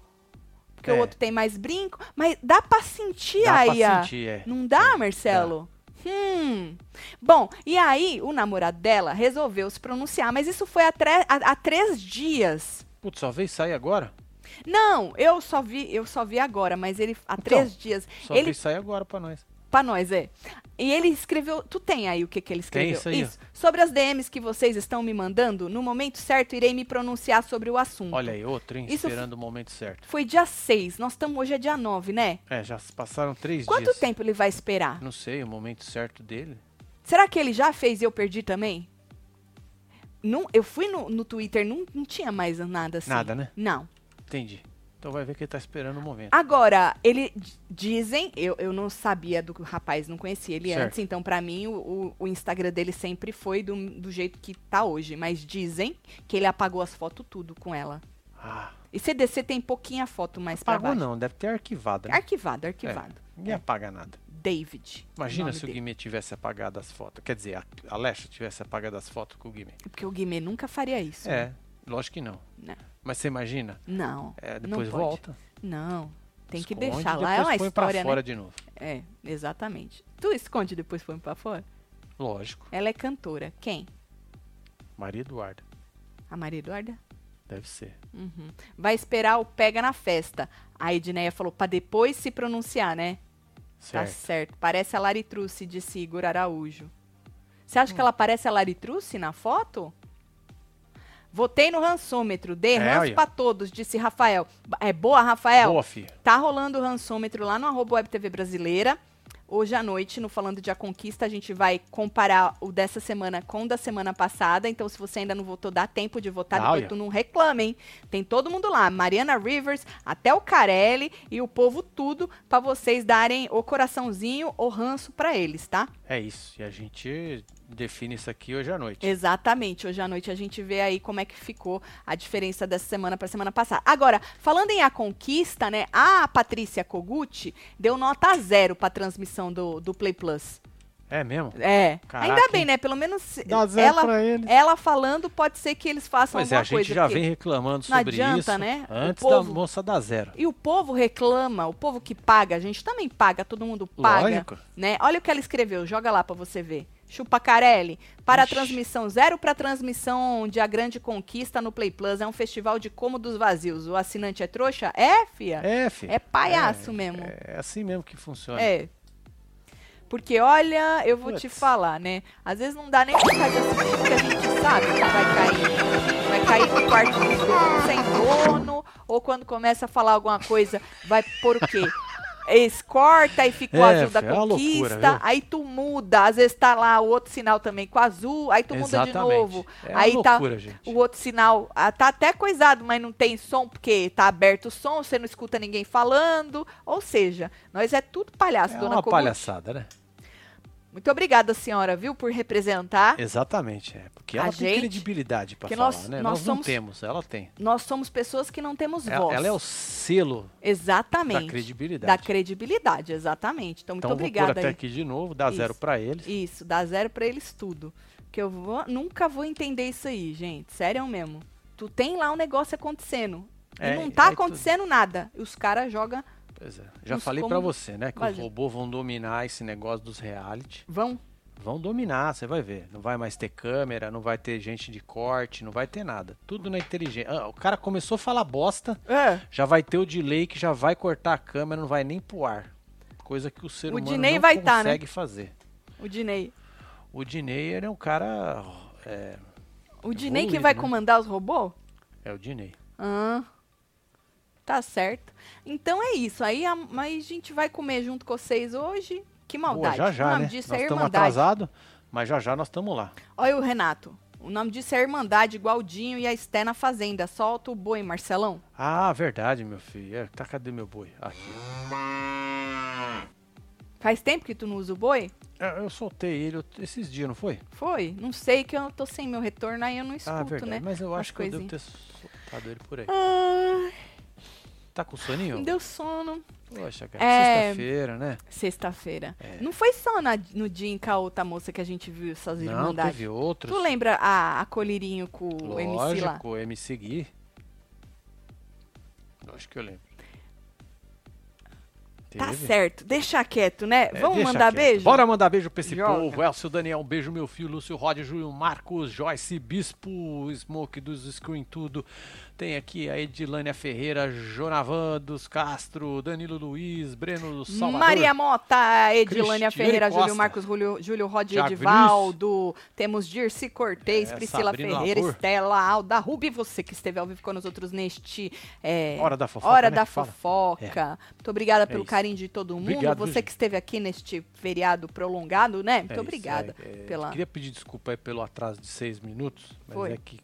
porque o É. outro tem mais brinco. Mas dá pra sentir Dá aí, pra a- sentir, é. Não dá, É, Marcelo? Hum. Bom, e aí o namorado dela resolveu se pronunciar, mas isso foi há, há- há três dias. Putz, só veio sair agora? Não, eu só vi, eu só vi agora, mas ele há Então, três dias. Só ele sair agora pra nós. Pra nós, é. E ele escreveu. Tu tem aí o que, que ele escreveu? isso aí, ó. Sobre as DMs que vocês estão me mandando, no momento certo irei me pronunciar sobre o assunto. Olha aí, outro, hein? Isso Esperando o momento certo. Foi dia 6, nós estamos hoje é dia 9, né? É, já passaram três Quanto dias. tempo ele vai esperar? Não sei, o momento certo dele. Será que ele já fez e eu perdi também? Não, eu fui no, no Twitter, não, não tinha mais nada assim. Nada, né? Não. Entendi. Então vai ver que ele tá esperando o momento. Agora, ele dizem, eu, eu não sabia do rapaz, não conhecia ele Certo. antes, então pra mim o, o- Instagram dele sempre foi do, do jeito que tá hoje. Mas dizem que ele apagou as fotos tudo com ela. Ah, E CDC tem pouquinha foto mais pra apagou baixo. não, deve ter arquivado, né? Arquivado, arquivado. Ninguém apaga nada. David. Imagina se o. Guimê tivesse apagado as fotos. Quer dizer, a Alexa tivesse apagado as fotos com o Guimê. Porque o Guimê nunca faria isso. né? Lógico que não. Não. Mas você imagina? Não. É, não depois pode. volta. Não. Tem que esconde, deixar lá. É depois uma põe história, pra né? fora de novo. É, exatamente. Tu esconde e depois põe pra fora? Lógico. Ela é cantora. Quem? Maria Eduarda. A Maria Eduarda? Deve ser. Uhum. Vai esperar o pega na festa. A Edneia falou pra depois se pronunciar, né? Tá Certo. certo. Parece a Laritruce, disse Igor Araújo. Você acha Hum. que ela parece a Laritruce na foto? Votei no rançômetro. Dê É, ranço pra todos, disse Rafael. É boa, Rafael? Boa, filha. Tá rolando o rançômetro lá no arroba Web TV Brasileira. Hoje à noite, no Falando de A Conquista, a gente vai comparar o dessa semana com o da semana passada. Então, se você ainda não votou, dá tempo de votar, depois olha. tu não reclama, hein? Tem todo mundo lá, Mariana Rivers, até o Carelli e o povo tudo, pra vocês darem o coraçãozinho ou ranço pra eles, tá? É isso. E a gente define isso aqui hoje à noite. Exatamente. Hoje à noite a gente vê aí como é que ficou a diferença dessa semana para semana passada. Agora, falando em A Conquista, né? A Patrícia Kogut deu nota zero para transmissão do, do Play Plus. É mesmo? É. Caraca, Ainda bem, né? Pelo menos ela, ela falando pode ser que eles façam Pois é, alguma a gente coisa. já vem reclamando não sobre adianta, isso né? Antes povo- da moça dar zero. E o povo reclama, o povo que paga, a gente também paga, todo mundo paga, Lógico. né? Olha o que ela escreveu, joga lá pra você ver. Chupacarelli, para Ixi. a transmissão zero para transmissão de A Grande Conquista no Play Plus, é um festival de cômodos vazios. O assinante é trouxa? É, fia? É, filho. É palhaço mesmo. É assim mesmo que funciona. É. Porque, olha, eu vou te falar, né? Às vezes não dá nem vontade de assistir, porque a gente sabe que vai cair. Vai cair no quarto dos sem dono, ou quando começa a falar alguma coisa, vai por o quê? Eles corta e fica o É, azul da é conquista, loucura, aí tu muda, às vezes tá lá o outro sinal também com azul, aí tu muda de Exatamente. novo. É uma aí loucura, tá gente. o outro sinal, ah, tá até coisado, mas não tem som porque tá aberto o som, você não escuta ninguém falando. Ou seja, nós é tudo palhaço, É dona uma Kogut. palhaçada, né? Muito obrigada, senhora, viu, por representar. Exatamente, é. Porque A ela tem gente- credibilidade que falar, nós- né? nós Nós, não somos- temos, ela tem. Nós somos pessoas que não temos Ela, voz. ela é o selo Exatamente. da credibilidade. Da credibilidade, exatamente. Então, muito então vou pôr obrigada até aí. aqui de novo, dá zero Isso. pra eles. Isso, dá zero pra eles tudo. Que eu vou, nunca vou entender isso aí, gente. Sério mesmo. Tu tem lá um negócio acontecendo. É, e não tá tu- acontecendo nada. E os caras jogam. Pois é. Já Nos falei como- pra você, né? Que os robôs vão dominar esse negócio dos reality. Vão. Vão dominar, você vai ver. Não vai mais ter câmera, não vai ter gente de corte, não vai ter nada. Tudo na inteligência. Ah, o cara começou a falar bosta, É. já vai ter o delay que já vai cortar a câmera, não vai nem pro ar. Coisa que o ser O humano Dinei não vai tá, né? consegue fazer. O Dinei. O Dinei ele é um cara. É, O Dinei que vai né? comandar os robôs? é o Dinei. Ah. Tá certo. Então é isso. Aí a, mas a gente vai comer junto com vocês hoje. Que Boa, maldade. já o já, nome né? disso Nós é estamos atrasados, mas já já nós estamos lá. Olha o Renato. O nome disso é Irmandade, igual o Dinho e a Esté na Fazenda. Solta o boi, Marcelão. Ah, verdade, meu filho. É, tá, cadê meu boi? Aqui. Faz tempo que tu não usa o boi? É, Eu soltei ele esses dias, não foi? Foi? Não sei que eu tô sem meu retorno, aí eu não escuto, ah, verdade. né? Mas eu As acho que eu devo ter soltado ele por aí. Ai, Tá com soninho? me deu sono. Poxa, cara. É. Sexta-feira, né? Sexta-feira. É. Não foi só na- no dia em que a outra moça que a gente viu essas Não, irmandades. teve outros. Tu lembra a, a Colírio com o MC lá? Lógico, MC Gui. Acho que eu lembro. Tá Teve? certo, deixa quieto, né? É, Vamos mandar quieto. beijo? Bora mandar beijo pra esse Joga. povo. Elcio Daniel, um beijo, meu filho. Lúcio Rod, Júlio Marcos, Joyce Bispo, Smoke dos Screen Tudo. Tem aqui a Edilânia Ferreira, Jonavan dos Castro, Danilo Luiz, Breno do Salvador. Maria Mota, Edilânia Cristiane Ferreira, Costa. Júlio Marcos, Júlio, Júlio Rod Thiago Edivaldo. Temos Dirce Cortez, É, Priscila Sabrina Ferreira, Lavor. Estela Alda, Rubi, você que esteve ao vivo com nós outros neste é, Hora da fofoca, Hora né, da. Fofoca. Muito obrigada pelo isso. Carinho de todo mundo. Obrigado, você gente? que esteve aqui neste feriado prolongado, né? Muito É obrigada é, é, pela. Queria pedir desculpa pelo atraso de seis minutos, mas Foi. é que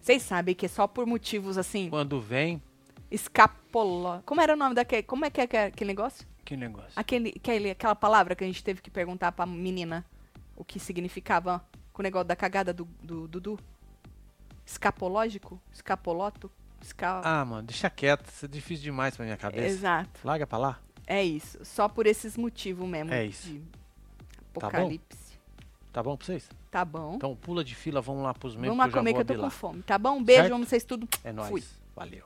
Vocês sabem que é só por motivos assim, quando vem, escapola. Como era o nome daquele. Como é que é que é aquele negócio? que negócio. Aquele, aquele, aquela palavra que a gente teve que perguntar pra menina o que significava com o negócio da cagada do do Dudu. Escapológico? Escapoloto? Esca... Ah, mano, deixa quieto, isso é difícil demais pra minha cabeça. Exato. Larga pra lá. É isso. Só por esses motivos mesmo. É isso. apocalipse. Tá bom? tá bom pra vocês? Tá bom. Então pula de fila, vamos lá pros meus Vamos lá comer que eu tô com fome. Tá bom? Um beijo, certo? amo vocês tudo. É nóis. Fui. Valeu.